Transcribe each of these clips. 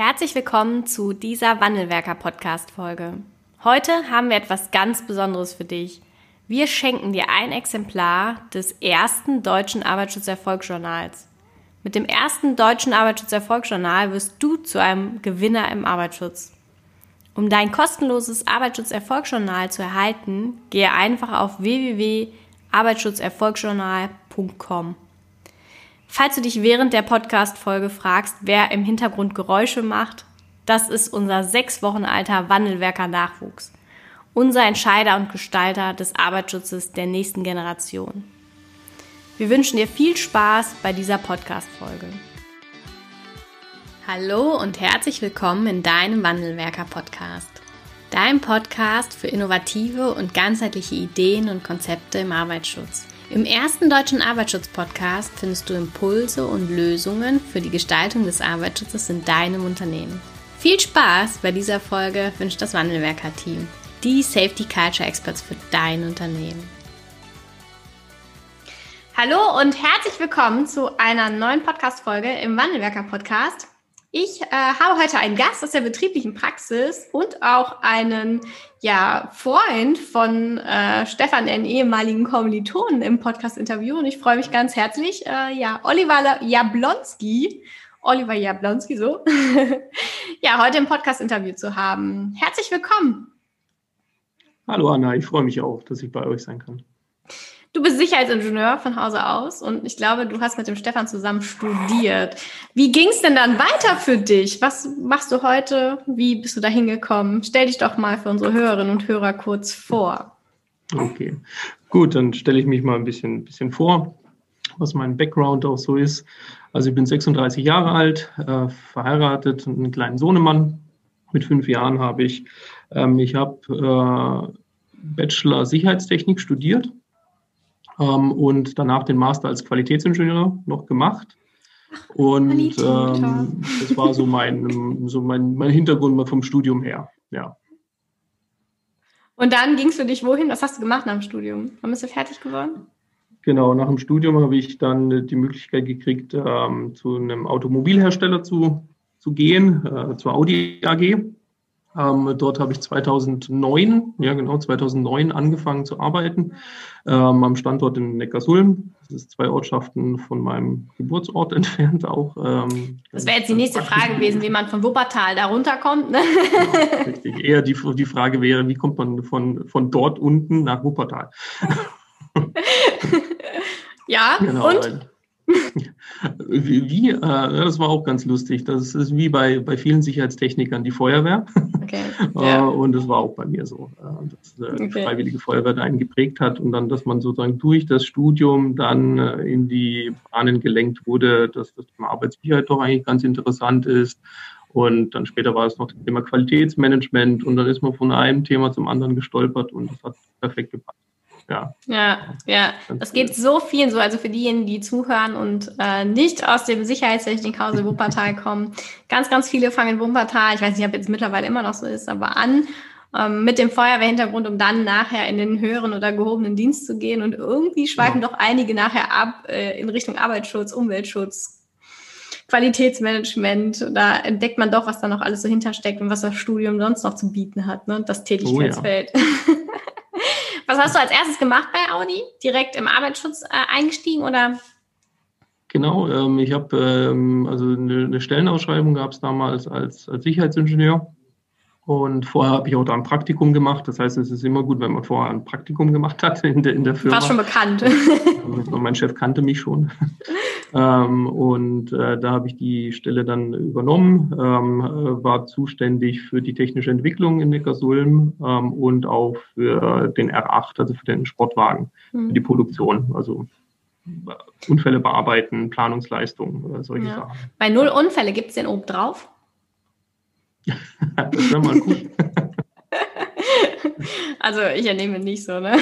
Herzlich willkommen zu dieser Wandelwerker-Podcast-Folge. Heute haben wir etwas ganz Besonderes für dich. Wir schenken dir ein Exemplar des ersten deutschen Arbeitsschutzerfolgsjournals. Mit dem ersten deutschen Arbeitsschutzerfolgsjournal wirst du zu einem Gewinner im Arbeitsschutz. Um dein kostenloses Arbeitsschutzerfolgsjournal zu erhalten, gehe einfach auf www.arbeitsschutzerfolgsjournal.com. Falls du dich während der Podcast-Folge fragst, wer im Hintergrund Geräusche macht, das ist unser sechs Wochen alter Wandelwerker Nachwuchs. Unser Entscheider und Gestalter des Arbeitsschutzes der nächsten Generation. Wir wünschen dir viel Spaß bei dieser Podcast-Folge. Hallo und herzlich willkommen in deinem Wandelwerker Podcast. Dein Podcast für innovative und ganzheitliche Ideen und Konzepte im Arbeitsschutz. Im ersten deutschen Arbeitsschutz-Podcast findest du Impulse und Lösungen für die Gestaltung des Arbeitsschutzes in deinem Unternehmen. Viel Spaß bei dieser Folge wünscht das Wandelwerker-Team, die Safety Culture Experts für dein Unternehmen. Hallo und herzlich willkommen zu einer neuen Podcast-Folge im Wandelwerker-Podcast. Ich äh, habe heute einen Gast aus der betrieblichen Praxis und auch einen ja, Freund von äh, Stefan, den ehemaligen Kommilitonen im Podcast-Interview. Und ich freue mich ganz herzlich, äh, ja, Oliver Jablonski, Oliver Jablonski, so, ja, heute im Podcast-Interview zu haben. Herzlich willkommen. Hallo Anna, ich freue mich auch, dass ich bei euch sein kann. Du bist Sicherheitsingenieur von Hause aus und ich glaube, du hast mit dem Stefan zusammen studiert. Wie ging es denn dann weiter für dich? Was machst du heute? Wie bist du da hingekommen? Stell dich doch mal für unsere Hörerinnen und Hörer kurz vor. Okay, gut, dann stelle ich mich mal ein bisschen, bisschen vor, was mein Background auch so ist. Also ich bin 36 Jahre alt, äh, verheiratet und einen kleinen Sohnemann. Mit fünf Jahren habe ich, ähm, ich habe äh, Bachelor Sicherheitstechnik studiert ähm, und danach den Master als Qualitätsingenieur noch gemacht. Und ähm, das war so mein, so mein, mein Hintergrund vom Studium her. Ja. Und dann ging es für dich wohin? Was hast du gemacht nach dem Studium? Wann bist du fertig geworden? Genau, nach dem Studium habe ich dann die Möglichkeit gekriegt, ähm, zu einem Automobilhersteller zu, zu gehen, äh, zur Audi AG. Ähm, dort habe ich 2009, ja genau, 2009 angefangen zu arbeiten, ähm, am Standort in Neckarsulm. Das ist zwei Ortschaften von meinem Geburtsort entfernt auch. Ähm, das wäre jetzt die nächste Frage gewesen, wie man von Wuppertal da runterkommt. Ne? Genau, richtig. Eher die, die Frage wäre, wie kommt man von, von dort unten nach Wuppertal? ja, genau, und? wie, äh, das war auch ganz lustig. Das ist wie bei, bei vielen Sicherheitstechnikern die Feuerwehr. Okay. äh, und das war auch bei mir so, äh, dass äh, okay. die Freiwillige Feuerwehr da einen geprägt hat und dann, dass man sozusagen durch das Studium dann in die Bahnen gelenkt wurde, dass das Thema Arbeitssicherheit doch eigentlich ganz interessant ist. Und dann später war es noch das Thema Qualitätsmanagement und dann ist man von einem Thema zum anderen gestolpert und das hat perfekt gepasst ja. Ja, ja. Das geht so vielen so. Also für diejenigen, die zuhören und äh, nicht aus dem Sicherheitstechnikhause Wuppertal kommen. Ganz, ganz viele fangen in Wuppertal, ich weiß nicht, ob jetzt mittlerweile immer noch so ist, aber an ähm, mit dem Feuerwehrhintergrund, um dann nachher in den höheren oder gehobenen Dienst zu gehen. Und irgendwie schweifen ja. doch einige nachher ab äh, in Richtung Arbeitsschutz, Umweltschutz, Qualitätsmanagement. Da entdeckt man doch, was da noch alles so hintersteckt und was das Studium sonst noch zu bieten hat, ne? das Tätigkeitsfeld. Oh, ja. Was hast du als erstes gemacht bei Audi? Direkt im Arbeitsschutz äh, eingestiegen oder? Genau, ähm, ich habe ähm, also eine, eine, Stellenausschreibung gab es damals als, als Sicherheitsingenieur. Und vorher habe ich auch da ein Praktikum gemacht. Das heißt, es ist immer gut, wenn man vorher ein Praktikum gemacht hat in der, in der Firma. War schon bekannt. mein Chef kannte mich schon. ähm, und äh, da habe ich die Stelle dann übernommen, ähm, äh, war zuständig für die technische Entwicklung in Neckarsulm ähm, und auch für den R8, also für den Sportwagen, mhm. für die Produktion. Also äh, Unfälle bearbeiten, Planungsleistung, solche ja. Sachen. Bei null Unfälle gibt es den oben drauf? das wäre mal gut. Also ich ernehme nicht so, ne?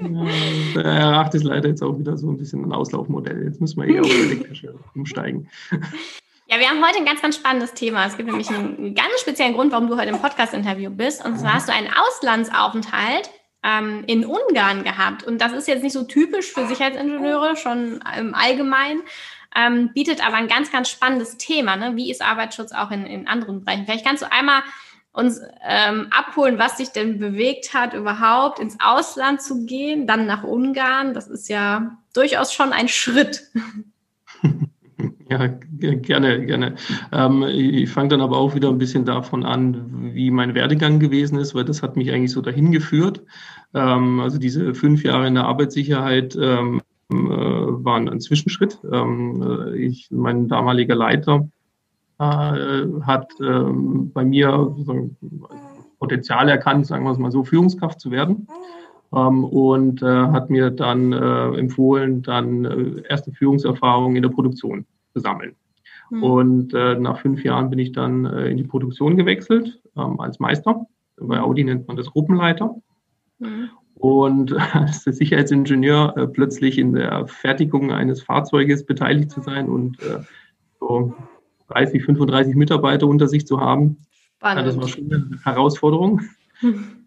Ja, der R8 ist leider jetzt auch wieder so ein bisschen ein Auslaufmodell. Jetzt müssen wir eher auf elektrische umsteigen. Ja, wir haben heute ein ganz, ganz spannendes Thema. Es gibt nämlich einen ganz speziellen Grund, warum du heute im Podcast-Interview bist. Und zwar hast du einen Auslandsaufenthalt ähm, in Ungarn gehabt. Und das ist jetzt nicht so typisch für Sicherheitsingenieure, schon im Allgemeinen. Ähm, bietet aber ein ganz, ganz spannendes Thema. Ne? Wie ist Arbeitsschutz auch in, in anderen Bereichen? Vielleicht kannst du einmal uns ähm, abholen, was dich denn bewegt hat, überhaupt ins Ausland zu gehen, dann nach Ungarn. Das ist ja durchaus schon ein Schritt. Ja, gerne, gerne. Ähm, ich fange dann aber auch wieder ein bisschen davon an, wie mein Werdegang gewesen ist, weil das hat mich eigentlich so dahin geführt. Ähm, also diese fünf Jahre in der Arbeitssicherheit ähm, äh, waren ein Zwischenschritt. Ähm, äh, ich, mein damaliger Leiter äh, hat ähm, bei mir Potenzial erkannt, sagen wir es mal so, Führungskraft zu werden. Ähm, und hat mir dann empfohlen, dann erste Führungserfahrungen in der Produktion zu sammeln. Mhm. Und nach fünf Jahren bin ich dann in die Produktion gewechselt ähm, als Meister. Bei Audi nennt man das Gruppenleiter. Mhm. Und als Sicherheitsingenieur äh, plötzlich in der Fertigung eines Fahrzeuges beteiligt zu sein und so 30, 35 Mitarbeiter unter sich zu haben, Spannend. das war schon eine Herausforderung. Mhm.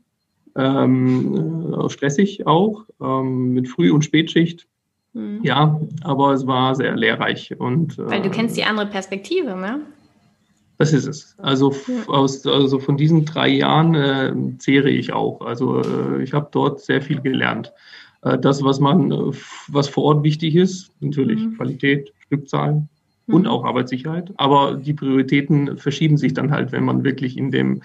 Ähm, äh, stressig auch, ähm, mit Früh- und Spätschicht. Mhm. Ja, aber es war sehr lehrreich. Und, Weil du kennst die andere Perspektive, ne? Das ist es. Also, aus, also von diesen drei Jahren äh, zehre ich auch. Also äh, ich habe dort sehr viel gelernt. Äh, das, was man, äh, was vor Ort wichtig ist, natürlich mhm. Qualität, Stückzahl mhm. und auch Arbeitssicherheit. Aber die Prioritäten verschieben sich dann halt, wenn man wirklich in dem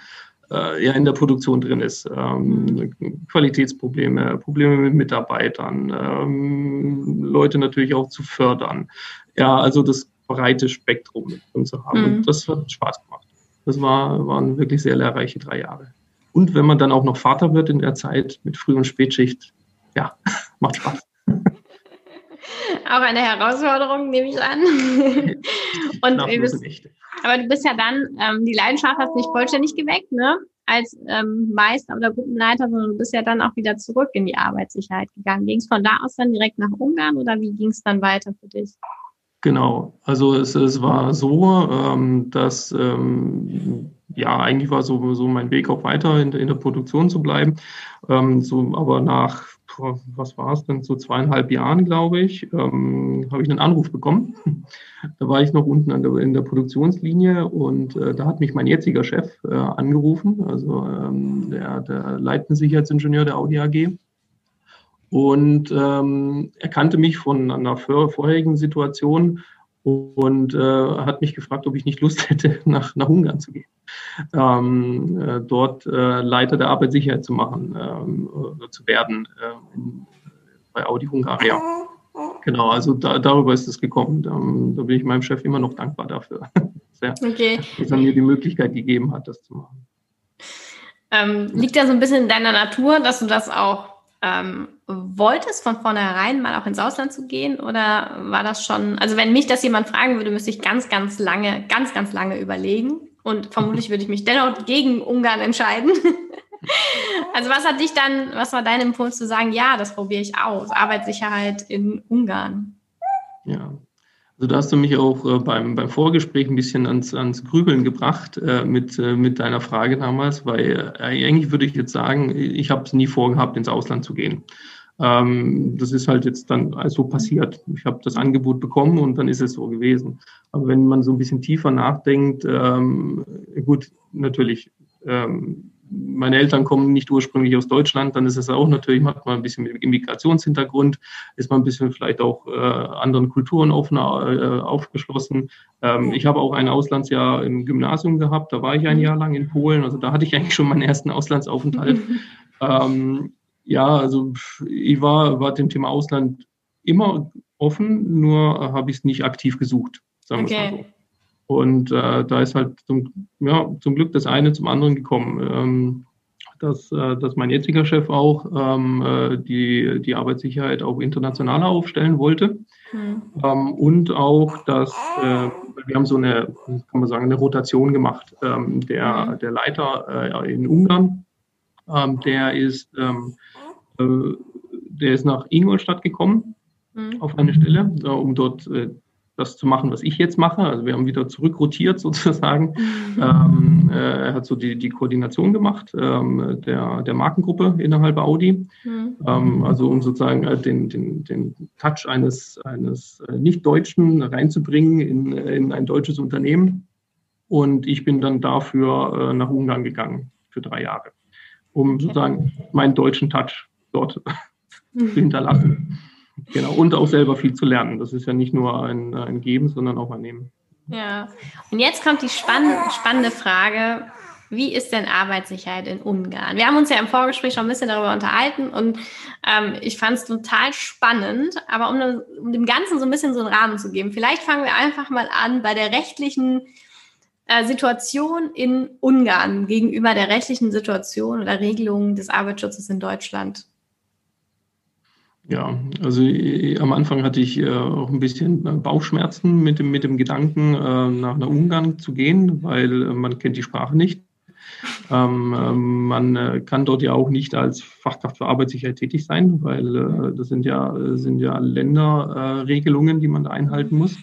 äh, ja in der Produktion drin ist. Ähm, Qualitätsprobleme, Probleme mit Mitarbeitern, ähm, Leute natürlich auch zu fördern. Ja, also das breite Spektrum mit drin zu haben. Mhm. Und das hat Spaß gemacht. Das war, waren wirklich sehr lehrreiche drei Jahre. Und wenn man dann auch noch Vater wird in der Zeit mit Früh- und Spätschicht, ja, macht Spaß. Auch eine Herausforderung, nehme ich an. und wir bist, aber du bist ja dann, ähm, die Leidenschaft hast nicht vollständig geweckt, ne? Als ähm, Meister oder Gruppenleiter, sondern du bist ja dann auch wieder zurück in die Arbeitssicherheit gegangen. Ging es von da aus dann direkt nach Ungarn oder wie ging es dann weiter für dich? Genau, also es, es war so, ähm, dass ähm, ja eigentlich war so, so mein Weg auch weiter in, in der Produktion zu bleiben. Ähm, so, aber nach was war es denn, so zweieinhalb Jahren, glaube ich, ähm, habe ich einen Anruf bekommen. Da war ich noch unten der, in der Produktionslinie und äh, da hat mich mein jetziger Chef äh, angerufen, also ähm, der, der leitende Sicherheitsingenieur der Audi AG. Und ähm, er kannte mich von einer vorherigen Situation und äh, hat mich gefragt, ob ich nicht Lust hätte, nach, nach Ungarn zu gehen. Ähm, äh, dort äh, Leiter der Arbeitssicherheit zu machen, ähm, zu werden äh, in, bei Audi Hungaria. Genau, also da, darüber ist es gekommen. Da, da, bin ich meinem Chef immer noch dankbar dafür, Sehr, okay. dass er mir die Möglichkeit gegeben hat, das zu machen. Ähm, liegt ja so ein bisschen in deiner Natur, dass du das auch ähm, wolltest von vornherein mal auch ins Ausland zu gehen oder war das schon, also wenn mich das jemand fragen würde, müsste ich ganz, ganz lange, ganz, ganz lange überlegen und vermutlich würde ich mich dennoch gegen Ungarn entscheiden. also was hat dich dann, was war dein Impuls zu sagen, ja, das probiere ich aus, Arbeitssicherheit in Ungarn? Ja, also da hast du mich auch äh, beim, beim Vorgespräch ein bisschen ans, ans Grübeln gebracht äh, mit, äh, mit deiner Frage damals, weil äh, eigentlich würde ich jetzt sagen, ich habe es nie vorgehabt, ins Ausland zu gehen. Ähm, das ist halt jetzt dann so passiert. Ich habe das Angebot bekommen und dann ist es so gewesen. Aber wenn man so ein bisschen tiefer nachdenkt, ähm, gut, natürlich, ähm, meine Eltern kommen nicht ursprünglich aus Deutschland, dann ist es auch natürlich, hat man ein bisschen mit Immigrationshintergrund, ist man ein bisschen vielleicht auch äh, anderen Kulturen offen, äh, aufgeschlossen. Ähm, ich habe auch ein Auslandsjahr im Gymnasium gehabt, da war ich ein Jahr lang in Polen, also da hatte ich eigentlich schon meinen ersten Auslandsaufenthalt. ähm, ja, also ich war, war dem Thema Ausland immer offen, nur habe ich es nicht aktiv gesucht, sagen wir okay. mal so. Und äh, da ist halt zum, ja, zum Glück das eine zum anderen gekommen. Ähm, dass, äh, dass mein jetziger Chef auch ähm, äh, die, die Arbeitssicherheit auch internationaler aufstellen wollte. Mhm. Ähm, und auch, dass äh, wir haben so eine, kann man sagen, eine Rotation gemacht. Ähm, der, mhm. der Leiter äh, in Ungarn, ähm, der ist ähm, äh, der ist nach Ingolstadt gekommen mhm. auf eine Stelle, um dort das zu machen, was ich jetzt mache. Also wir haben wieder zurückrotiert sozusagen. Mhm. Ähm, äh, er hat so die, die Koordination gemacht ähm, der, der Markengruppe innerhalb Audi. Mhm. Ähm, also um sozusagen äh, den, den, den Touch eines, eines äh, Nicht-Deutschen reinzubringen in, in ein deutsches Unternehmen. Und ich bin dann dafür äh, nach Ungarn gegangen für drei Jahre, um sozusagen meinen deutschen Touch dort mhm. zu hinterlassen. Genau, und auch selber viel zu lernen. Das ist ja nicht nur ein, ein Geben, sondern auch ein Nehmen. Ja, und jetzt kommt die spannende, spannende Frage, wie ist denn Arbeitssicherheit in Ungarn? Wir haben uns ja im Vorgespräch schon ein bisschen darüber unterhalten und ähm, ich fand es total spannend. Aber um, um, dem Ganzen so ein bisschen so einen Rahmen zu geben, vielleicht fangen wir einfach mal an bei der rechtlichen äh, Situation in Ungarn gegenüber der rechtlichen Situation oder Regelung des Arbeitsschutzes in Deutschland. Ja, also äh, am Anfang hatte ich äh, auch ein bisschen äh, Bauchschmerzen mit dem, mit dem Gedanken, äh, nach, nach Ungarn zu gehen, weil äh, man kennt die Sprache nicht. Ähm, ähm man äh, kann dort ja auch nicht als Fachkraft für Arbeitssicherheit tätig sein, weil das sind ja, sind ja Länderregelungen, die man da einhalten muss.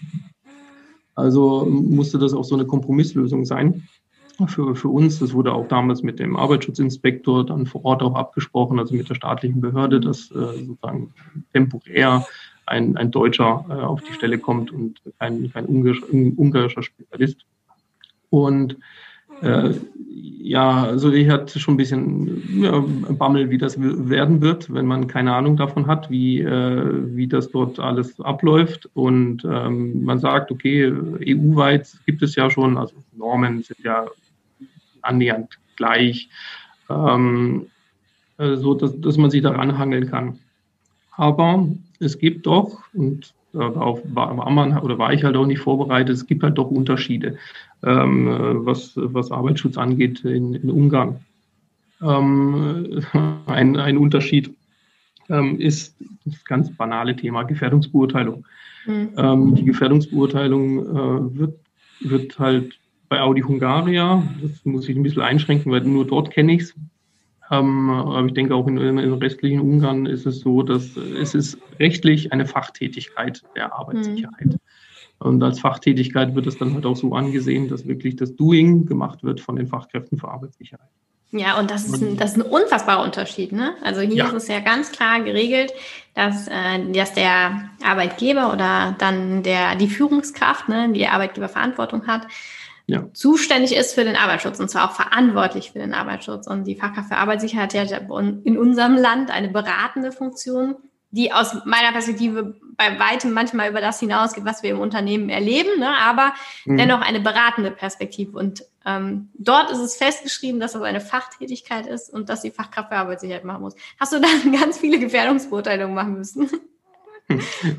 Also musste das auch so eine Kompromisslösung sein für, für uns. Das wurde auch damals mit dem Arbeitsschutzinspektor dann vor Ort auch abgesprochen, also mit der staatlichen Behörde, dass äh, sozusagen temporär ein, ein Deutscher äh, auf die Stelle kommt und kein, kein ungarischer, ungarischer Spezialist. Und äh, ja, also ich hatte schon ein bisschen ja, Bammel, wie das werden wird, wenn man keine Ahnung davon hat, wie, äh, wie das dort alles abläuft. Und ähm, man sagt, okay, EU-weit gibt es ja schon, also Normen sind ja annähernd gleich, ähm, äh, so dass, dass man sich daran hangeln kann. Aber es gibt doch, und darauf war, man oder war ich halt auch nicht vorbereitet, es gibt halt doch Unterschiede, ähm, was, was Arbeitsschutz angeht in, in Ungarn. Ähm, ein, ein Unterschied ähm, ist das ganz banale Thema Gefährdungsbeurteilung. Mhm. Ähm, die Gefährdungsbeurteilung äh, wird, wird halt bei Audi Hungaria. Das muss ich ein bisschen einschränken, weil nur dort kenne ich es. Ähm, aber ich denke auch in, in, in restlichen Ungarn ist es so, dass es ist rechtlich eine Fachtätigkeit der Arbeitssicherheit. Mhm. Und als Fachtätigkeit wird es dann halt auch so angesehen, dass wirklich das Doing gemacht wird von den Fachkräften für Arbeitssicherheit. Ja, und das ist ein, das ist ein unfassbarer Unterschied. Ne? Also hier ja. ist es ja ganz klar geregelt, dass, äh, dass der Arbeitgeber oder dann der, die Führungskraft, ne, die Arbeitgeberverantwortung hat, ja. zuständig ist für den Arbeitsschutz und zwar auch verantwortlich für den Arbeitsschutz. Und die Fachkraft für Arbeitssicherheit hat ja in unserem Land eine beratende Funktion, die aus meiner Perspektive bei weitem manchmal über das hinausgeht, was wir im Unternehmen erleben, ne? aber mhm. dennoch eine beratende Perspektive. Und ähm, dort ist es festgeschrieben, dass das eine Fachtätigkeit ist und dass die Fachkraft für Arbeitssicherheit machen muss. Hast du dann ganz viele Gefährdungsbeurteilungen machen müssen?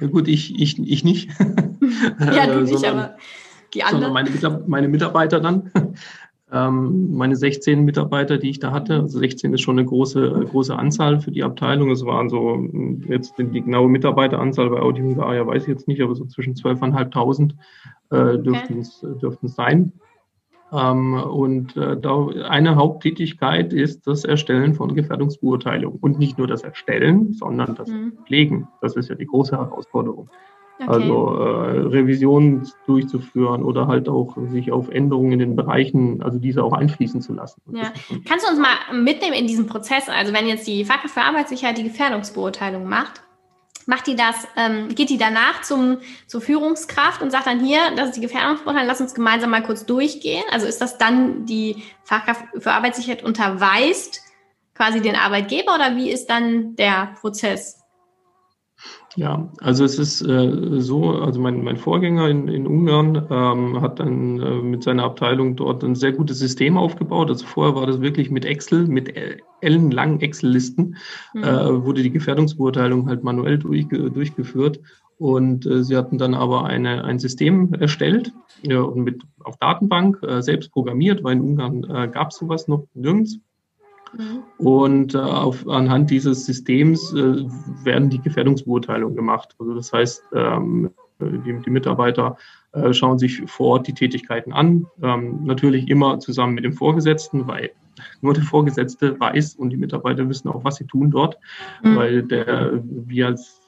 Ja, gut, ich, ich, ich nicht. ja, du nicht, aber die anderen? Meine, meine, Mitarbeiter dann. Ähm, meine 16 Mitarbeiter, die ich da hatte, also 16 ist schon eine große, große Anzahl für die Abteilung. Es waren so, jetzt die genaue Mitarbeiteranzahl bei Audi Hungaria weiß ich jetzt nicht, aber so zwischen 12.500 äh, dürften es okay. es sein. Ähm, und äh, da eine Haupttätigkeit ist das Erstellen von Gefährdungsbeurteilungen. Und nicht nur das Erstellen, sondern das mhm. Pflegen. Das ist ja die große Herausforderung. Okay. Also äh, Revisionen durchzuführen oder halt auch sich auf Änderungen in den Bereichen, also diese auch einfließen zu lassen. Ja. Kannst du uns mal mitnehmen in diesen Prozess? Also wenn jetzt die Fachkraft für Arbeitssicherheit die Gefährdungsbeurteilung macht, macht die das, ähm, geht die danach zum, zur Führungskraft und sagt dann hier, das ist die Gefährdungsbeurteilung, lass uns gemeinsam mal kurz durchgehen. Also ist das dann die Fachkraft für Arbeitssicherheit unterweist quasi den Arbeitgeber oder wie ist dann der Prozess? Ja, also es ist äh, so, also mein, mein Vorgänger in, in Ungarn ähm, hat dann äh, mit seiner Abteilung dort ein sehr gutes System aufgebaut. Also vorher war das wirklich mit Excel, mit ellenlangen Excel-Listen, mhm. äh, wurde die Gefährdungsbeurteilung halt manuell durch, durchgeführt. Und äh, sie hatten dann aber eine, ein System erstellt ja, und mit auf Datenbank äh, selbst programmiert, weil in Ungarn äh, gab es sowas noch nirgends. Mhm. Und äh, auf, anhand dieses Systems äh, werden die Gefährdungsbeurteilungen gemacht. Also das heißt, ähm, die, die, Mitarbeiter äh, schauen sich vor Ort die Tätigkeiten an. Ähm, natürlich immer zusammen mit dem Vorgesetzten, weil nur der Vorgesetzte weiß und die Mitarbeiter wissen auch, was sie tun dort, mhm. weil der, wir als,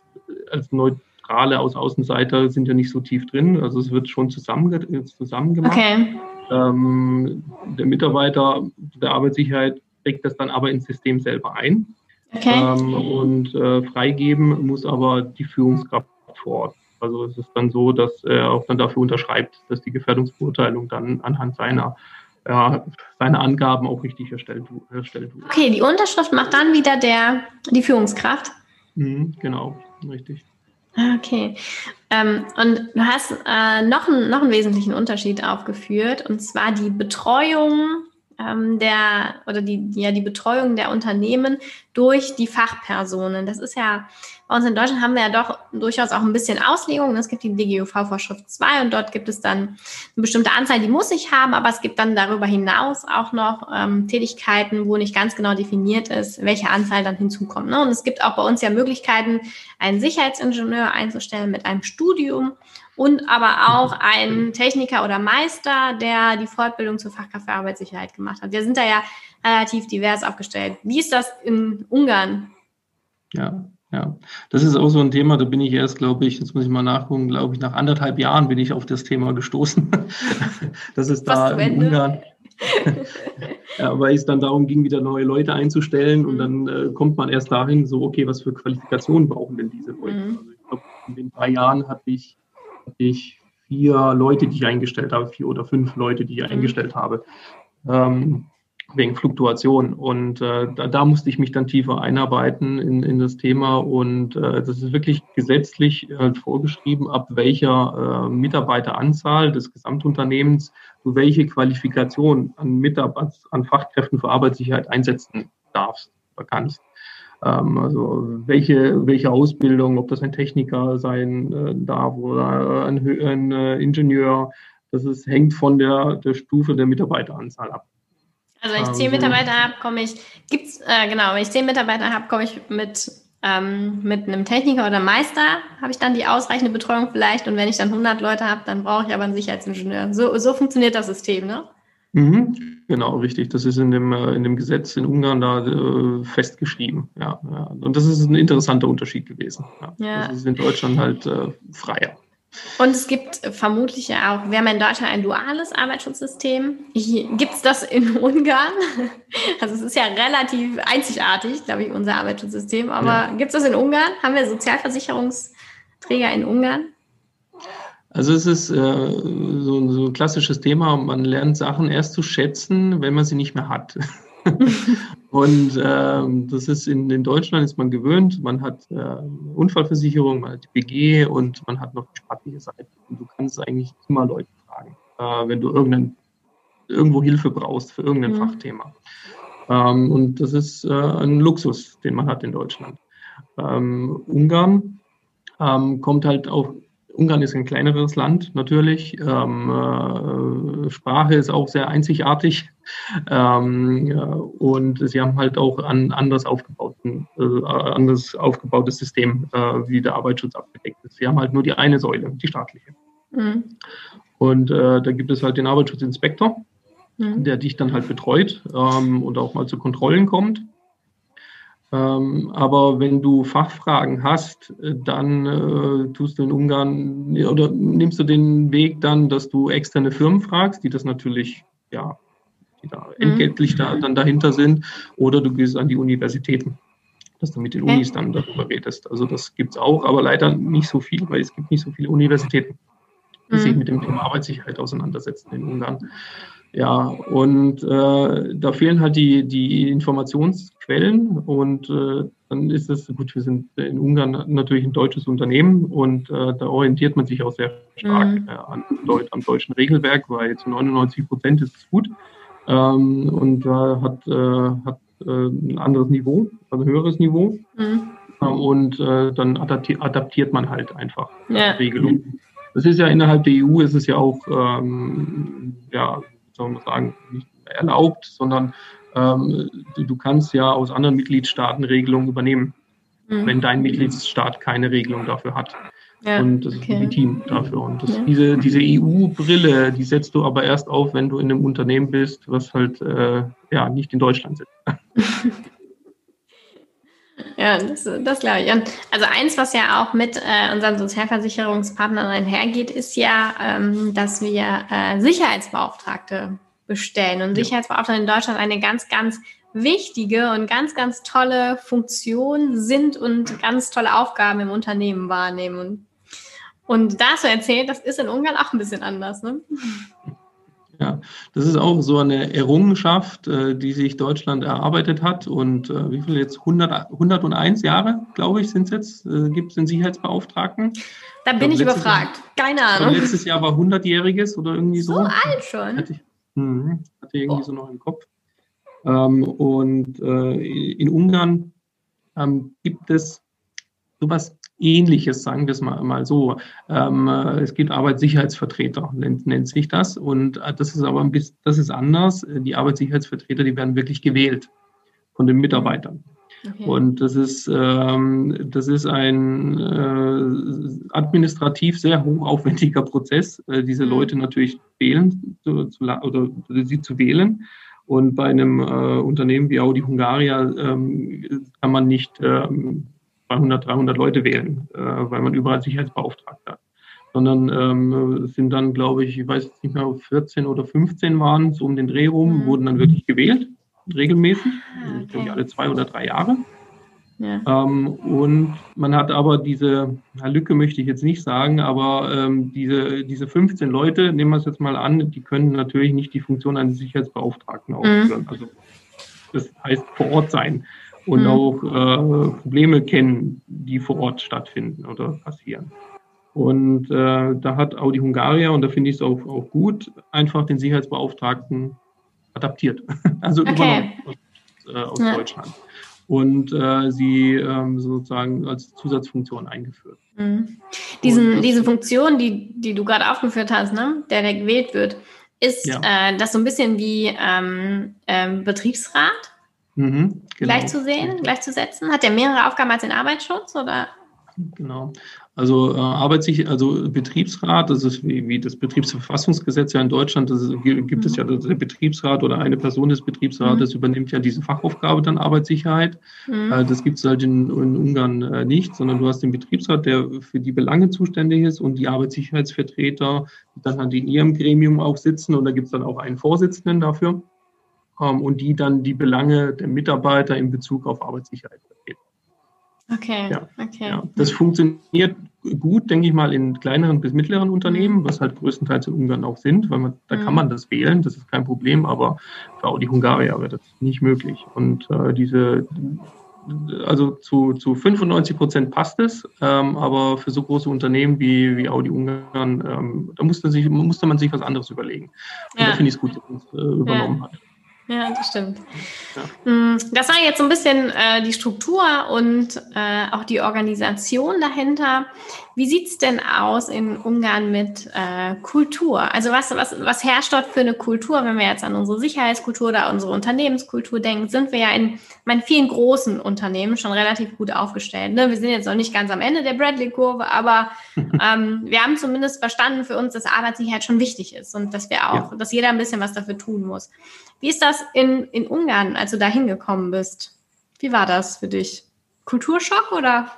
als neu Strahle aus Außenseiter sind ja nicht so tief drin. Also es wird schon zusammen, zusammen gemacht. Okay. Ähm, der Mitarbeiter der Arbeitssicherheit trägt das dann aber ins System selber ein. Okay. Ähm, und äh, freigeben muss aber die Führungskraft vor Ort. Also es ist dann so, dass er auch dann dafür unterschreibt, dass die Gefährdungsbeurteilung dann anhand seiner, ja, seiner Angaben auch richtig erstellt, erstellt wird. Okay, die Unterschrift macht dann wieder der, die Führungskraft. Mhm, genau, richtig. Okay. Ähm, und du hast äh, noch, einen, noch einen wesentlichen Unterschied aufgeführt, und zwar die Betreuung ähm, der oder die, ja, die Betreuung der Unternehmen durch die Fachpersonen. Das ist ja, bei uns in Deutschland haben wir ja doch durchaus auch ein bisschen Auslegung. Es gibt die DGUV-Vorschrift 2 und dort gibt es dann eine bestimmte Anzahl, die muss ich haben, aber es gibt dann darüber hinaus auch noch ähm, Tätigkeiten, wo nicht ganz genau definiert ist, welche Anzahl dann hinzukommt. Ne? Und es gibt auch bei uns ja Möglichkeiten, einen Sicherheitsingenieur einzustellen mit einem Studium und aber auch ein Techniker oder Meister, der die Fortbildung zur Fachkraft für Arbeitssicherheit gemacht hat. Wir sind da ja relativ divers aufgestellt. Wie ist das in Ungarn? Ja, ja, das ist auch so ein Thema, da bin ich erst, glaube ich, jetzt muss ich mal nachgucken, glaube ich, nach anderthalb Jahren bin ich auf das Thema gestoßen. das ist da in Ungarn. ja, weil es dann darum ging, wieder neue Leute einzustellen und dann äh, kommt man erst dahin, so, okay, was für Qualifikationen brauchen denn diese Leute? Mhm. Also ich glaube, in den drei Jahren hatte ich ich vier Leute, die ich eingestellt habe, vier oder fünf Leute, die ich mhm. eingestellt habe, ähm, wegen Fluktuation. Und äh, da, da, musste ich mich dann tiefer einarbeiten in, in das Thema. Und äh, das ist wirklich gesetzlich halt vorgeschrieben, ab welcher äh, Mitarbeiteranzahl des Gesamtunternehmens du welche Qualifikation an, Mitarbeiter, an Fachkräften für Arbeitssicherheit einsetzen darfst oder kannst. Ähm, also welche, welche Ausbildung, ob das ein Techniker sein äh, darf oder ein, ein äh, Ingenieur, das ist, hängt von der, der Stufe der Mitarbeiteranzahl ab. Also wenn ich zehn ähm, Mitarbeiter habe, komme ich, gibt's, äh, genau, wenn ich zehn Mitarbeiter habe, komme ich mit, ähm, mit einem Techniker oder Meister, habe ich dann die ausreichende Betreuung vielleicht und wenn ich dann 100 Leute habe, dann brauche ich aber einen Sicherheitsingenieur. So, so funktioniert das System, ne? Mhm, genau, richtig. Das ist in dem, äh, in dem Gesetz in Ungarn da äh, festgeschrieben. Ja, ja, Und das ist ein interessanter Unterschied gewesen. Ja. ja. Das ist in Deutschland halt äh, freier. Und es gibt vermutlich ja auch, wir haben in Deutschland ein duales Arbeitsschutzsystem. Gibt es das in Ungarn? Also es ist ja relativ einzigartig, glaube ich, unser Arbeitsschutzsystem. Aber ja. gibt es das in Ungarn? Haben wir Sozialversicherungsträger in Ungarn? Also es ist äh, so, so, ein klassisches Thema, man lernt Sachen erst zu schätzen, wenn man sie nicht mehr hat. und äh, das ist in, in, Deutschland ist man gewöhnt, man hat äh, Unfallversicherung, man hat die BG und man hat noch die staatliche Seite. Und du kannst eigentlich immer Leute fragen, äh, wenn du irgendein, irgendwo Hilfe brauchst für irgendein mhm. Fachthema. Ähm, und das ist äh, ein Luxus, den man hat in Deutschland. Ähm, Ungarn ähm, kommt halt auch Ungarn ist ein kleineres Land natürlich. Ähm, äh, Sprache ist auch sehr einzigartig. Ähm, ja, und sie haben halt auch ein anders, aufgebauten, äh, anders aufgebautes System, äh, wie der Arbeitsschutz abgedeckt ist. Sie haben halt nur die eine Säule, die staatliche. Mhm. Und äh, da gibt es halt den Arbeitsschutzinspektor, mhm. der dich dann halt betreut ähm, und auch mal zu Kontrollen kommt. Ähm, aber wenn du Fachfragen hast, äh, dann äh, tust du in Ungarn oder nimmst du den Weg dann, dass du externe Firmen fragst, die das natürlich, ja, die da mhm. entgeltlich da, dann dahinter sind, oder du gehst an die Universitäten, dass du mit den Unis dann darüber redest. Also das gibt es auch, aber leider nicht so viel, weil es gibt nicht so viele Universitäten, die mhm. sich mit dem Thema Arbeitssicherheit auseinandersetzen in Ungarn. Ja, und äh, da fehlen halt die, die Informationsquellen und äh, dann ist es, gut, wir sind in Ungarn natürlich ein deutsches Unternehmen und äh, da orientiert man sich auch sehr stark mhm. äh, an, am deutschen Regelwerk, weil zu 99 Prozent ist es gut ähm, und hat, äh, hat äh, ein anderes Niveau, also ein höheres Niveau. Mhm. Äh, und äh, dann adaptiert, adaptiert man halt einfach ja. Regelungen. Das ist ja innerhalb der EU ist es ja auch ähm, ja, soll man sagen, nicht erlaubt, sondern ähm, du, kannst ja aus anderen Mitgliedstaaten Regelungen übernehmen, mhm. wenn dein Mitgliedsstaat keine Regelung dafür hat. Ja, und das okay. ist legitim dafür. Und das, ja. diese, diese EU-Brille, die setzt du aber erst auf, wenn du in einem Unternehmen bist, was halt äh, ja nicht in Deutschland sitzt. ja, das, das glaube ich. Und also eins, was ja auch mit äh, unseren Sozialversicherungspartnern einhergeht, ist ja, ähm, dass wir äh, Sicherheitsbeauftragte bestellen. Und ja. Sicherheitsbeauftragte in Deutschland eine ganz, ganz wichtige und ganz, ganz tolle Funktion sind und ganz tolle Aufgaben im Unternehmen wahrnehmen. Und, und da hast du erzählt, das ist in Ungarn auch ein bisschen anders, ne? Ja, das ist auch so eine Errungenschaft, äh, die sich Deutschland erarbeitet hat. Und äh, wie viel jetzt? 100, 101 Jahre, glaube ich, sind es jetzt, äh, gibt es den Sicherheitsbeauftragten. Da bin ich, ich überfragt. Jahr, Keine Ahnung. Letztes Jahr war 100-jähriges oder irgendwie so. So alt schon. Hatte ich, mh, hatte irgendwie oh. so noch im Kopf. Ähm, und in Ungarn ähm, gibt es sowas Ähnliches, sagen wir es mal, mal so. Ähm, äh, es gibt Arbeitssicherheitsvertreter, nennt, nennt sich das. Und äh, das ist aber ein bisschen, das ist anders. Die Arbeitssicherheitsvertreter, die werden wirklich gewählt von den Mitarbeitern. Okay. Und das ist, ähm, das ist ein äh, administrativ sehr hochaufwendiger Prozess, äh, diese mhm. Leute natürlich wählen zu, zu, oder sie zu wählen. Und bei einem äh, Unternehmen wie Audi Hungaria ähm, kann man nicht ähm, 200, 300 Leute wählen, äh, weil man überall Sicherheitsbeauftragte hat. Sondern ähm, sind dann, glaube ich, ich weiß nicht mehr, 14 oder 15 waren, so um den Dreh rum, mhm. wurden dann wirklich gewählt, regelmäßig, ah, okay. alle zwei oder drei Jahre. Ja. Ähm, und man hat aber diese, na, Lücke möchte ich jetzt nicht sagen, aber ähm, diese, diese 15 Leute, nehmen wir es jetzt mal an, die können natürlich nicht die Funktion eines Sicherheitsbeauftragten mhm. ausführen. Mhm. Also das heißt vor Ort sein und mhm. auch äh, Probleme kennen, die vor Ort stattfinden oder passieren. Und äh, da hat Audi Hungaria, und da finde ich es auch, auch gut, einfach den Sicherheitsbeauftragten adaptiert, also okay. übernommen aus, äh, aus ja. Deutschland. Und äh, sie ähm, sozusagen als Zusatzfunktion eingeführt. Mhm. Diesen, diese Funktion, die, die du gerade aufgeführt hast, ne, der, der gewählt wird, ist ja. äh, das so ein bisschen wie ähm, ähm, Betriebsrat? Mhm, genau. Gleichzusehen, gleichzusetzen? Hat der mehrere Aufgaben als den Arbeitsschutz oder? Genau. Also äh, Arbeitssicher also Betriebsrat, das ist wie, wie das Betriebsverfassungsgesetz ja in Deutschland, das ist, gibt mhm. es ja der Betriebsrat oder eine Person des Betriebsrates mhm. übernimmt ja diese Fachaufgabe dann Arbeitssicherheit. Mhm. Äh, das gibt es halt in, in Ungarn äh, nicht, sondern du hast den Betriebsrat, der für die Belange zuständig ist und die Arbeitssicherheitsvertreter, die dann halt in ihrem Gremium auch sitzen und da gibt es dann auch einen Vorsitzenden dafür und die dann die Belange der Mitarbeiter in Bezug auf Arbeitssicherheit vertreten. Okay, ja, okay. Ja. Das funktioniert gut, denke ich mal, in kleineren bis mittleren Unternehmen, was halt größtenteils in Ungarn auch sind, weil man, da mhm. kann man das wählen, das ist kein Problem, aber für Audi Hungaria wäre das nicht möglich. Und äh, diese, also zu, zu 95 Prozent passt es, ähm, aber für so große Unternehmen wie, wie Audi Ungarn, ähm, da musste, sich, musste man sich was anderes überlegen. Und ja. da finde ich es gut, dass man es äh, übernommen hat. Ja, das stimmt. Ja. Mm, das war jetzt so ein bisschen äh, die Struktur und äh, auch die Organisation dahinter. Wie sieht's denn aus in Ungarn mit äh, Kultur? Also was, was, was herrscht dort für eine Kultur? Wenn wir jetzt an unsere Sicherheitskultur oder unsere Unternehmenskultur denken, sind wir ja in, in vielen großen Unternehmen schon relativ gut aufgestellt. Ne? Wir sind jetzt noch nicht ganz am Ende der Bradley-Kurve, aber ähm, wir haben zumindest verstanden für uns, dass Arbeitssicherheit schon wichtig ist und dass wir auch, ja. dass jeder ein bisschen was dafür tun muss. Wie ist das in, in Ungarn, als du da hingekommen bist? Wie war das für dich? Kulturschock oder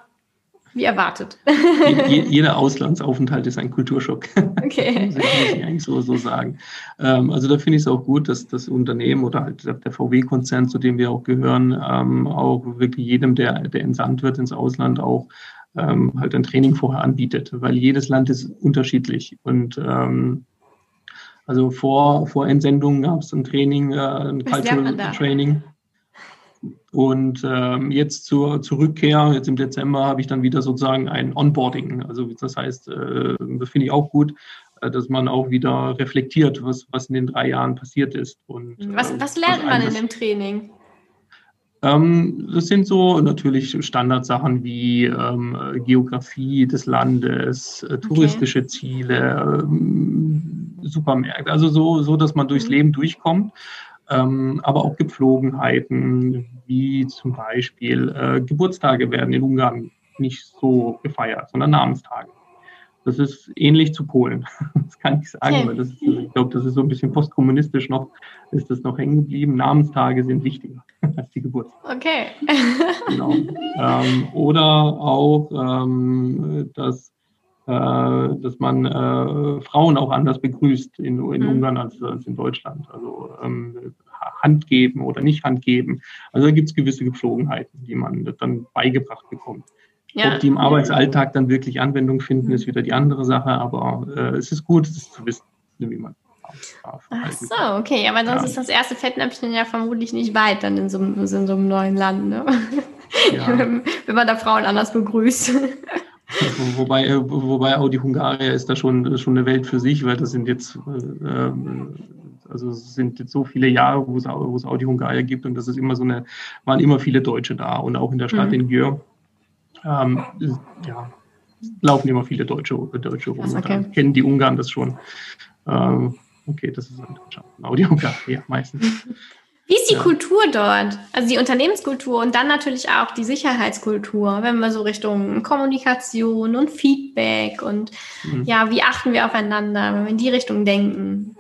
wie erwartet. Jeder Auslandsaufenthalt ist ein Kulturschock. Okay. das muss ich eigentlich so, so sagen. Ähm, also da finde ich es auch gut, dass das Unternehmen oder halt der VW-Konzern, zu dem wir auch gehören, ähm, auch wirklich jedem, der, der entsandt wird ins Ausland, auch ähm, halt ein Training vorher anbietet, weil jedes Land ist unterschiedlich. Und also vor, vor Entsendung gab es ein Training, äh, ein Cultural Training. Und ähm, jetzt zur, zur Rückkehr, jetzt im Dezember, habe ich dann wieder sozusagen ein Onboarding. Also das heißt, äh, das finde ich auch gut, äh, dass man auch wieder reflektiert, was, was in den drei Jahren passiert ist. Und, was, äh, was lernt was man in dem Training? Ähm, das sind so natürlich Standardsachen wie ähm, Geografie des Landes, äh, touristische okay. Ziele, ähm, Supermärkte, also so, so, dass man durchs mhm. Leben durchkommt ähm, aber auch Gepflogenheiten, wie zum Beispiel äh, Geburtstage werden in Ungarn nicht so gefeiert, sondern Namenstage. das ist ähnlich zu Polen. Das kann ich sagen, weil das, ich glaube, das ist so ein bisschen postkommunistisch noch, ist das noch hängen geblieben. Namenstage sind wichtiger als die Geburt. Okay. Genau. Ähm, oder auch, ähm, dass, dass man äh, Frauen auch anders begrüßt in, in mhm. Ungarn als, als in Deutschland. Also ähm, Hand geben oder nicht Hand geben. Also da gibt es gewisse Gepflogenheiten, die man dann beigebracht bekommt. Ja. Ob die im Arbeitsalltag dann wirklich Anwendung finden, ist wieder die andere Sache, aber äh, es ist gut, es zu wissen, wie man Ach so, okay, aber sonst ja. ist das erste Fettnäpfchen ja vermutlich nicht weit dann in so, in so einem neuen Land, ne? Ja. wenn man da Frauen anders begrüßt. Wobei, äh, wobei auch die Hungarier ist da schon, schon eine Welt für sich, weil das sind jetzt, äh, also sind jetzt so viele Jahre, wo es, wo es auch die Hungarier gibt und das ist immer so eine, waren immer viele Deutsche da und auch in der Stadt mhm. in Györ ähm, ja, laufen immer viele Deutsche, Deutsche rum. Okay. kennen die Ungarn das schon. Ähm, okay, das ist ein Deutscher. Ja, meistens. Wie ist die ja. Kultur dort? Also die Unternehmenskultur und dann natürlich auch die Sicherheitskultur, wenn wir so Richtung Kommunikation und Feedback und mhm. ja, wie achten wir aufeinander, wenn wir in die Richtung denken?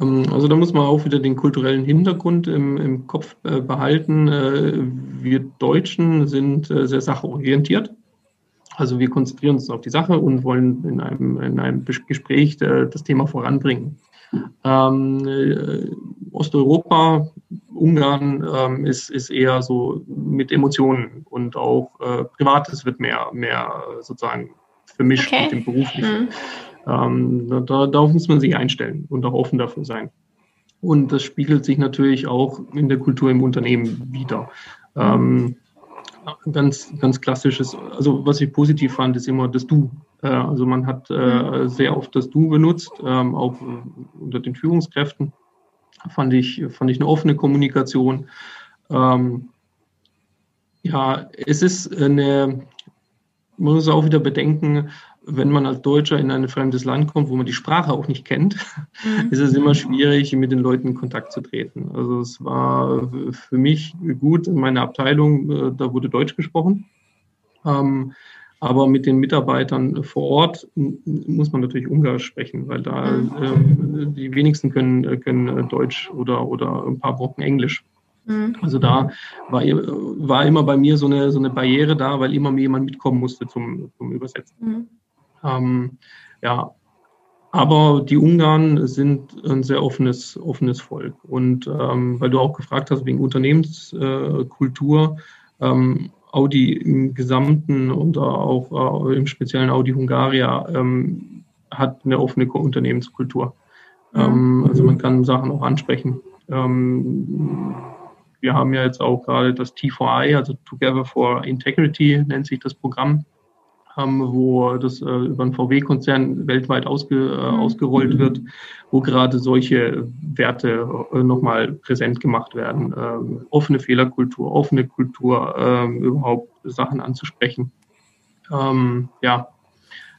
Ähm, also da muss man auch wieder den kulturellen Hintergrund im, im Kopf äh, behalten. Äh, wir Deutschen sind äh, sehr sachorientiert. Also wir konzentrieren uns auf die Sache und wollen in einem, in einem Gespräch das Thema voranbringen. Ähm, Osteuropa, Ungarn ähm, ist, ist eher so mit Emotionen und auch äh, Privates wird mehr, mehr sozusagen vermischt okay. mit dem Beruflichen. Mhm. Ähm, da, darauf muss man sich einstellen und auch offen dafür sein. Und das spiegelt sich natürlich auch in der Kultur im Unternehmen wieder. Ähm, ganz, ganz klassisches, also was ich positiv fand, ist immer das Du. Äh, also man hat äh, sehr oft das Du benutzt, ähm, auch äh, unter den Führungskräften. Fand ich, fand ich eine offene Kommunikation. Ähm, ja, es ist eine, man muss auch wieder bedenken, wenn man als Deutscher in ein fremdes Land kommt, wo man die Sprache auch nicht kennt, mhm. ist es immer schwierig, mit den Leuten in Kontakt zu treten. Also es war für mich gut in meiner Abteilung, da wurde Deutsch gesprochen. Aber mit den Mitarbeitern vor Ort muss man natürlich Ungarisch sprechen, weil da mhm. die wenigsten können, können Deutsch oder, oder ein paar Brocken Englisch. Mhm. Also da war, war immer bei mir so eine, so eine Barriere da, weil immer jemand mitkommen musste zum, zum Übersetzen. Mhm. Ähm, ja, aber die Ungarn sind ein sehr offenes, offenes Volk. Und ähm, weil du auch gefragt hast wegen Unternehmenskultur, äh, ähm, Audi im Gesamten und auch äh, im speziellen Audi Hungaria ähm, hat eine offene Unternehmenskultur. Mhm. also man kann Sachen auch ansprechen. Ähm, wir haben ja jetzt auch gerade das T4I, also Together for Integrity nennt sich das Programm ähm, wo das äh, über einen VW-Konzern weltweit ausge, äh, mhm. ausgerollt wird, wo gerade solche Werte äh, nochmal präsent gemacht werden. Ähm, offene Fehlerkultur, offene Kultur, ähm, überhaupt Sachen anzusprechen. Ähm, ja,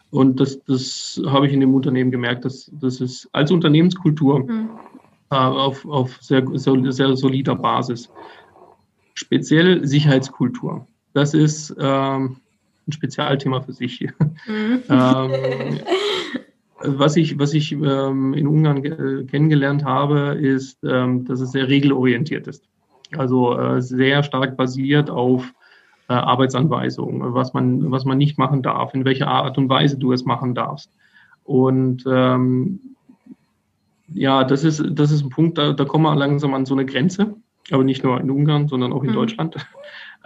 und das, das habe ich in dem Unternehmen gemerkt, dass das ist als Unternehmenskultur mhm. äh, auf, auf sehr, sehr, sehr solider Basis. Speziell Sicherheitskultur. Das ist ähm, ein Spezialthema für sich hier. Mhm. ähm, was ich, was ich ähm, in Ungarn äh, kennengelernt habe, ist, ähm, dass es sehr regelorientiert ist. Also äh, sehr stark basiert auf äh, Arbeitsanweisungen, was man, was man nicht machen darf, in welcher Art und Weise du es machen darfst. Und ähm, ja, das ist, das ist ein Punkt, da, da kommen wir langsam an so eine Grenze, aber nicht nur in Ungarn, sondern auch in mhm. Deutschland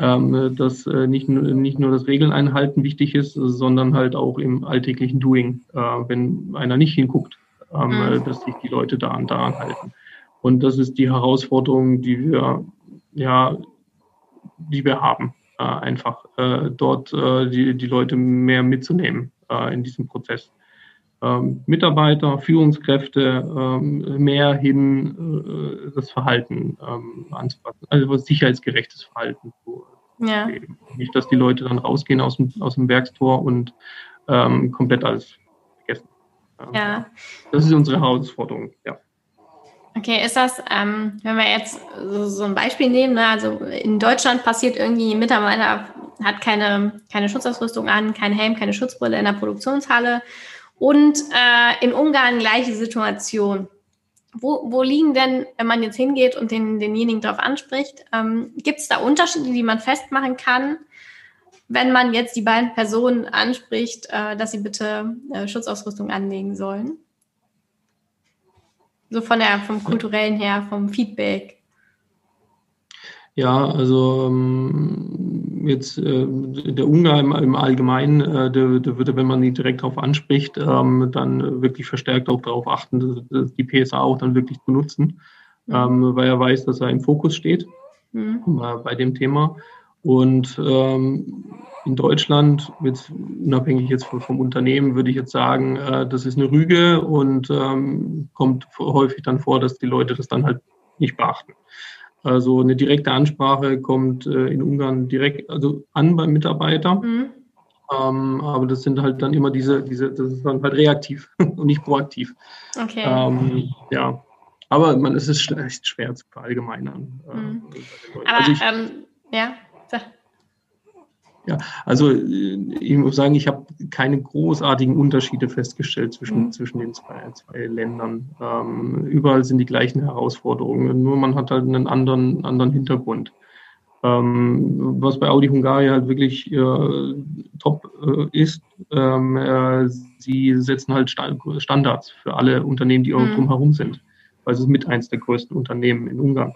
ähm, dass äh, nicht, nicht nur das Regeln einhalten wichtig ist, sondern halt auch im alltäglichen Doing, äh, wenn einer nicht hinguckt, ähm, mhm. dass sich die Leute da daran halten. Und das ist die Herausforderung, die wir, ja, die wir haben, äh, einfach äh, dort äh, die, die Leute mehr mitzunehmen äh, in diesem Prozess. Ähm, Mitarbeiter, Führungskräfte ähm, mehr hin äh, das Verhalten ähm, anzupassen, also sicherheitsgerechtes Verhalten zu, ja. geben. Nicht, dass die Leute dann rausgehen aus dem, aus dem Werkstor und komplett alles vergessen. Ja. Das ist unsere Herausforderung, ja. Okay, ist das, ähm, wenn wir jetzt so, so ein Beispiel nehmen, ne, also in Deutschland passiert irgendwie ein Mitarbeiter hat keine, keine Schutzausrüstung an, kein Helm, keine Schutzbrille in der Produktionshalle. Und äh, in Ungarn gleiche Situation. Wo, wo liegen denn, wenn man jetzt hingeht und den, denjenigen darauf anspricht, ähm, gibt es da Unterschiede, die man festmachen kann, wenn man jetzt die beiden Personen anspricht, äh, dass sie bitte äh, Schutzausrüstung anlegen sollen? So von der, vom kulturellen her, vom Feedback. Ja, also ähm, jetzt äh, der Ungar im, im Allgemeinen, äh, der, der würde, wenn man ihn direkt darauf anspricht, ähm, dann wirklich verstärkt auch darauf achten, dass, die PSA auch dann wirklich benutzen, mhm. ähm, weil er weiß, dass er im Fokus steht mhm. äh, bei dem Thema. Und ähm, in Deutschland, jetzt unabhängig jetzt vom, vom, Unternehmen, würde ich jetzt sagen, äh, das ist eine Rüge und ähm, kommt häufig dann vor, dass die Leute das dann halt nicht beachten. Also eine direkte Ansprache kommt äh, in Ungarn direkt also an beim Mitarbeiter. Mhm. Ähm, aber das sind halt dann immer diese, diese, das ist dann halt reaktiv und nicht proaktiv. Okay. Ähm, ja. Aber man, es ist echt schwer zu verallgemeinern. Äh, mhm. aber, also ich, ähm, ja. Ja, also äh, ich muss sagen, ich habe keine großartigen Unterschiede festgestellt zwischen, mhm. zwischen den zwei, zwei Ländern. Ähm, überall sind die gleichen Herausforderungen, nur man hat halt einen anderen, anderen Hintergrund. Ähm, was bei Audi Hungaria halt wirklich äh, top äh, ist, ähm, äh, sie setzen halt Standards für alle Unternehmen, die mhm. drumherum sind, weil es ist mit eins der größten Unternehmen in Ungarn.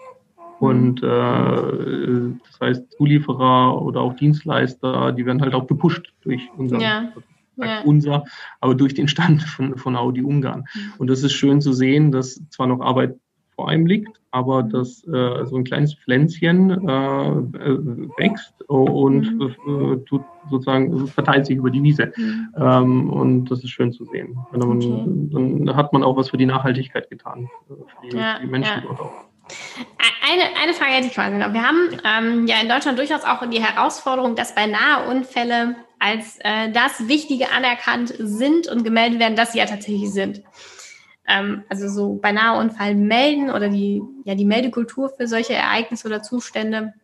Und äh, das heißt, Zulieferer oder auch Dienstleister, die werden halt auch gepusht durch unseren, ja. Ja. unser, aber durch den Stand von, von Audi Ungarn. Mhm. Und das ist schön zu sehen, dass zwar noch Arbeit vor einem liegt, aber mhm. dass äh, so ein kleines Pflänzchen äh, äh wächst und mhm. äh, tut sozusagen verteilt sich über die Wiese. Mhm. Ähm, und das ist schön zu sehen. Man, okay. Dann hat man auch was für die Nachhaltigkeit getan, äh, für die, ja, für die Menschen dort auch. Eine, eine Frage hätte ich mal. Wir haben ähm, ja in Deutschland durchaus auch die Herausforderung, dass bei Unfälle als äh, das Wichtige anerkannt sind und gemeldet werden, dass sie ja tatsächlich sind. Ähm, also so bei Unfall melden oder die, ja, die Meldekultur für solche Ereignisse oder Zustände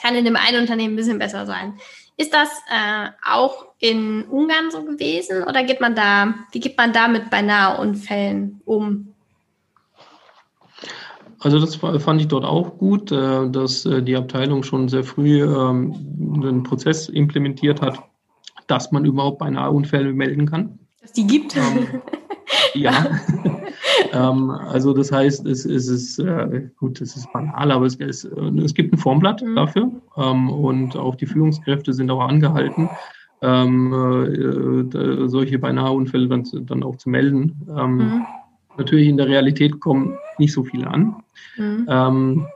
kann in dem einen Unternehmen ein bisschen besser sein. Ist das äh, auch in Ungarn so gewesen oder geht man da, wie geht man damit bei Unfällen um? Also das fand ich dort auch gut, äh, dass äh, die Abteilung schon sehr früh ähm, einen Prozess implementiert hat, dass man überhaupt beinahe Unfälle melden kann. Dass die gibt. Ähm, ja. ähm, also das heißt, es, es ist äh, gut, es ist banal, aber es, es, es gibt ein Formblatt mhm. dafür ähm, und auch die Führungskräfte sind auch angehalten, ähm, äh, solche beinahe Unfälle dann, dann auch zu melden. Ähm, mhm. Natürlich in der Realität kommen nicht so viele an. Mhm. Ähm,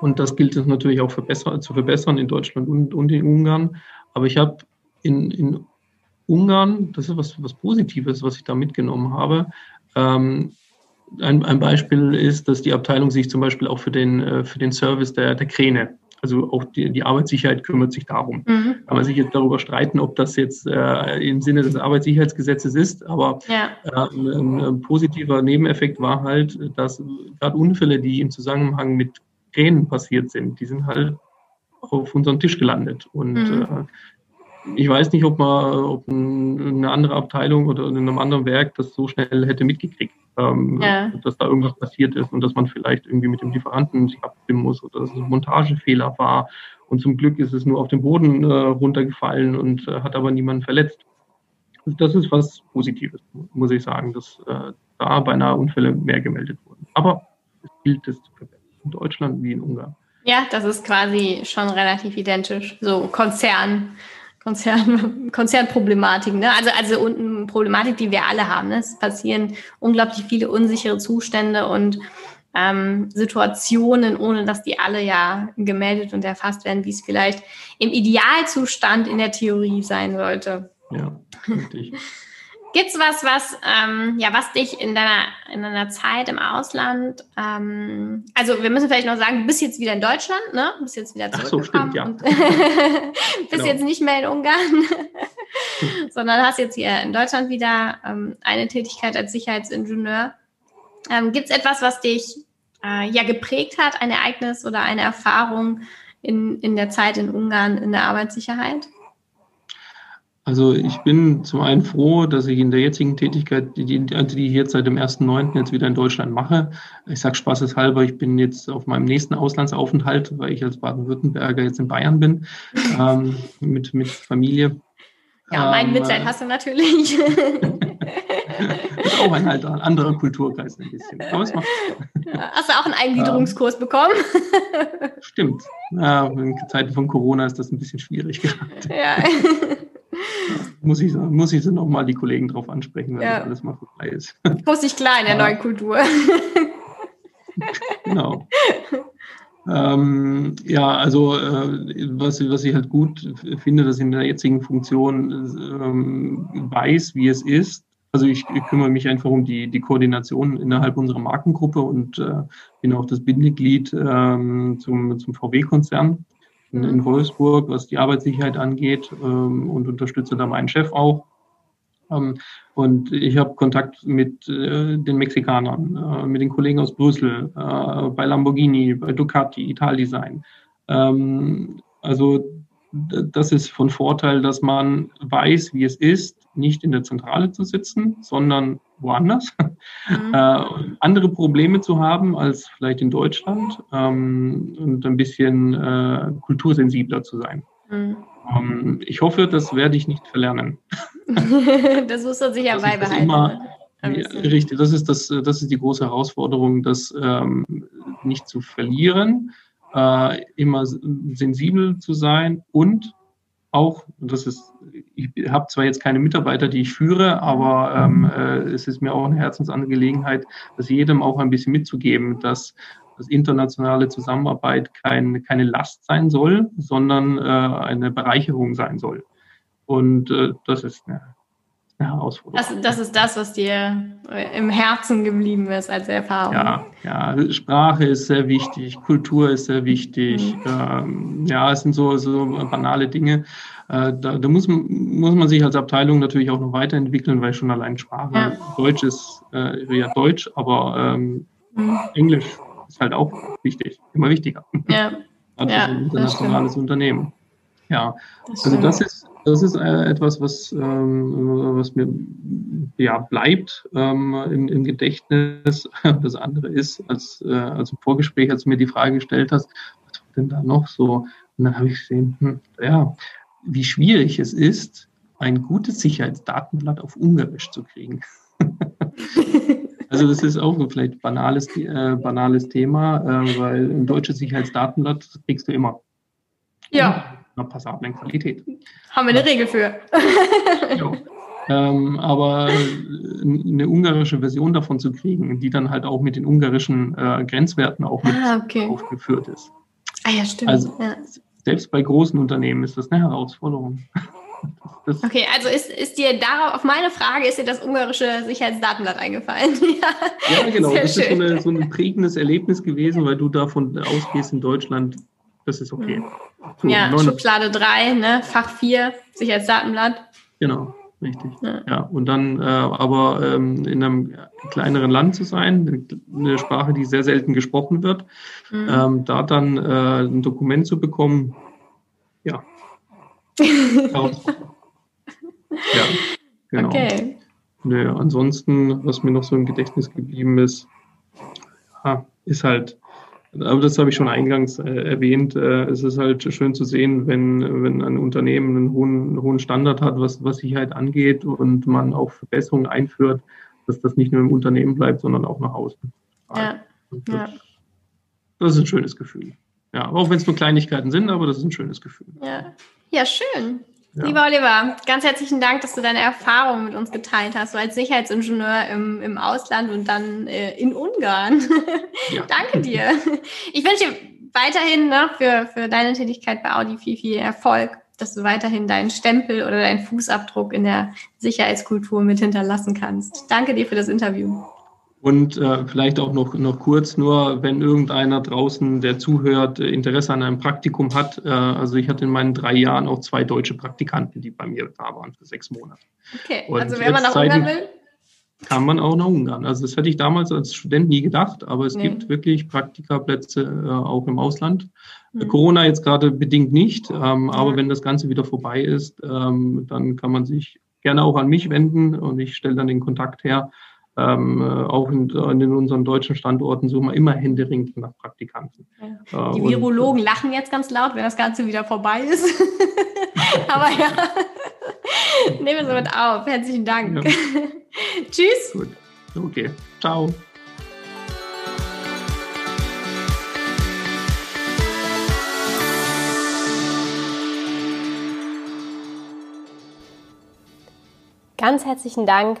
und das gilt es natürlich auch verbessern, zu verbessern in Deutschland und, und in Ungarn. Aber ich habe in, in Ungarn, das ist was, was Positives, was ich da mitgenommen habe. Ähm, ein, ein Beispiel ist, dass die Abteilung sich zum Beispiel auch für den, äh, für den Service der, der Kräne also auch die, die Arbeitssicherheit kümmert sich darum. Mhm. Kann man sich jetzt darüber streiten, ob das jetzt äh, im Sinne des Arbeitssicherheitsgesetzes ist, aber ja. äh, ein, ein, positiver Nebeneffekt war halt, dass gerade Unfälle, die im Zusammenhang mit Kränen passiert sind, die sind halt auf unseren Tisch gelandet. Und mhm. äh, ich weiß nicht, ob man, ob eine andere Abteilung oder in einem anderen Werk das so schnell hätte mitgekriegt, ähm, ja. dass da irgendwas passiert ist und dass man vielleicht irgendwie mit dem Lieferanten sich abstimmen muss oder dass es ein Montagefehler war. Und zum Glück ist es nur auf den Boden äh, runtergefallen und äh, hat aber niemanden verletzt. Das ist was Positives, muss ich sagen, dass äh, da beinahe Unfälle mehr gemeldet wurden. Aber es gilt es zu verbessern, in Deutschland wie in Ungarn. Ja, das ist quasi schon relativ identisch. So Konzern, Konzern, Konzernproblematiken, ne? Also, also eine Problematik, die wir alle haben. Ne? Es passieren unglaublich viele unsichere Zustände und ähm, Situationen, ohne dass die alle ja gemeldet und erfasst werden, wie es vielleicht im Idealzustand in der Theorie sein sollte. Ja, richtig. Gibt es was, was, ähm, ja, was dich in deiner, in deiner Zeit im Ausland, ähm, also wir müssen vielleicht noch sagen, du bist jetzt wieder in Deutschland, ne? Du bist jetzt wieder zurückgekommen. So, stimmt, ja. bist genau. jetzt nicht mehr in Ungarn, sondern hast jetzt hier in Deutschland wieder ähm, eine Tätigkeit als Sicherheitsingenieur. Ähm, Gibt es etwas, was dich äh, ja geprägt hat, ein Ereignis oder eine Erfahrung in, in der Zeit in Ungarn in der Arbeitssicherheit? Also ich bin zum einen froh, dass ich in der jetzigen Tätigkeit, die, die ich jetzt seit dem 1.9. jetzt wieder in Deutschland mache, ich sage spaßeshalber, ich bin jetzt auf meinem nächsten Auslandsaufenthalt, weil ich als Baden-Württemberger jetzt in Bayern bin, ähm, mit, mit Familie. Ja, mein ähm, Mitleid hast du natürlich. ist auch ein, halt anderer Kulturkreis ein bisschen. Aber es macht Hast du auch einen Eingliederungskurs ähm, bekommen? Stimmt. Ja, in Zeiten von Corona ist das ein bisschen schwierig gerade. Ja muss ich, muss ich nochmal die Kollegen drauf ansprechen, wenn ja. das alles mal vorbei ist. Muss ich klar in der ja. neuen Kultur. genau. Ähm, ja, also äh, was, was ich halt gut finde, dass ich in der jetzigen Funktion ähm, weiß, wie es ist. Also ich, ich, kümmere mich einfach um die, die Koordination innerhalb unserer Markengruppe und äh, bin auch das Bindeglied ähm, zum, zum VW-Konzern in, in Wolfsburg, was die Arbeitssicherheit angeht ähm, und unterstütze da meinen Chef auch. Ähm, und ich habe Kontakt mit äh, den Mexikanern, äh, mit den Kollegen aus Brüssel, äh, bei Lamborghini, bei Ducati, Italdesign. Ähm, also das ist von Vorteil, dass man weiß, wie es ist, nicht in der Zentrale zu sitzen, sondern woanders, mhm. äh, andere Probleme zu haben als vielleicht in Deutschland ähm, und ein bisschen äh, kultursensibler zu sein. Mhm. Ähm, ich hoffe, das werde ich nicht verlernen. das muss man sich ja beibehalten. Immer, ne? ja, richtig, das ist, das, das ist die große Herausforderung, das ähm, nicht zu verlieren, äh, immer sensibel zu sein und auch, das ist, ich habe zwar jetzt keine Mitarbeiter, die ich führe, aber ähm, äh, es ist mir auch eine Herzensangelegenheit, das jedem auch ein bisschen mitzugeben, dass, dass internationale Zusammenarbeit kein, keine Last sein soll, sondern äh, eine Bereicherung sein soll. Und äh, das ist eine Herausforderung. Das, das ist das, was dir äh, im Herzen geblieben ist als Erfahrung. Ja, ja, Sprache ist sehr wichtig, Kultur ist sehr wichtig. Mhm. Ähm, ja, es sind so, so banale Dinge. Äh, da, da muss, muss man sich als Abteilung natürlich auch noch weiterentwickeln, weil schon allein Sprache, ja. Deutsch ist äh, ja Deutsch, aber ähm, mhm. Englisch ist halt auch wichtig, immer wichtiger. Ja. Also ja, ein internationales Unternehmen. Ja, das also das ist das ist äh, etwas, was, ähm, was mir ja, bleibt ähm, im, im, Gedächtnis. Das andere ist, als, äh, als im Vorgespräch, als du mir die Frage gestellt hast, was war denn da noch so? Und dann habe ich gesehen, hm, ja, wie schwierig es ist, ein gutes Sicherheitsdatenblatt auf Ungarisch zu kriegen. also das ist auch ein vielleicht banales, äh, banales Thema, äh, weil ein deutsches Sicherheitsdatenblatt kriegst du immer. Ja einer passablen Qualität. Haben wir eine Regel für. ja. ähm, aber eine ungarische Version davon zu kriegen, die dann halt auch mit den ungarischen äh, Grenzwerten auch mit ah, okay. aufgeführt ist. Ah ja, stimmt. Also ja. selbst bei großen Unternehmen ist das eine Herausforderung. Das okay, also ist, ist dir darauf, auf meine Frage, ist dir das ungarische Sicherheitsdatenblatt eingefallen? ja, ja, genau. Das schön. ist so, eine, so, ein prägendes Erlebnis gewesen, weil du davon ausgehst in Deutschland, das ist okay. So, ja, 9, Schublade 3, ne? Fach 4, Sicherheitsdatenblatt. Genau, richtig. Ja, ja und dann äh, aber ähm, in einem kleineren Land zu sein, eine Sprache, die sehr selten gesprochen wird, mhm. ähm, da dann äh, ein Dokument zu bekommen, ja. ja, genau. Okay. Nee, ansonsten, was mir noch so im Gedächtnis geblieben ist, ja, ist halt aber das habe ich schon eingangs äh, erwähnt. Äh, es ist halt schön zu sehen, wenn, wenn ein Unternehmen einen hohen, einen hohen Standard hat, was, was Sicherheit angeht und man auch Verbesserungen einführt, dass das nicht nur im Unternehmen bleibt, sondern auch nach außen. Ja. Das, ja. das ist ein schönes Gefühl. Ja, auch wenn es nur Kleinigkeiten sind, aber das ist ein schönes Gefühl. Ja, ja schön. Ja. Lieber Oliver, ganz herzlichen Dank, dass du deine Erfahrungen mit uns geteilt hast, so als Sicherheitsingenieur im, im Ausland und dann äh, in Ungarn. Ja. Danke dir. Ich wünsche dir weiterhin ne, für, für deine Tätigkeit bei Audi viel, viel Erfolg, dass du weiterhin deinen Stempel oder deinen Fußabdruck in der Sicherheitskultur mit hinterlassen kannst. Danke dir für das Interview. Und äh, vielleicht auch noch, noch kurz, nur wenn irgendeiner draußen, der zuhört, Interesse an einem Praktikum hat. Äh, also ich hatte in meinen drei Jahren auch zwei deutsche Praktikanten, die bei mir da waren für sechs Monate. Okay, Und also wer mal nach Ungarn will? kann man auch nach Ungarn. Also das hätte ich damals als Student nie gedacht, aber es nee. gibt wirklich Praktikaplätze äh, auch im Ausland. Mhm. Corona jetzt gerade bedingt nicht, ähm, ja. aber wenn das Ganze wieder vorbei ist, ähm, dann kann man sich gerne auch an mich wenden und ich stelle dann den Kontakt her. Ähm, äh, auch in, in, unseren deutschen Standorten suchen wir immer händeringend nach Praktikanten. Ja. Äh, Die Virologen und, lachen jetzt ganz laut, wenn das Ganze wieder vorbei ist. aber ja, nehmen wir es mit auf. Herzlichen Dank. Ja. Tschüss. Gut. Okay. Ciao. Ganz herzlichen Dank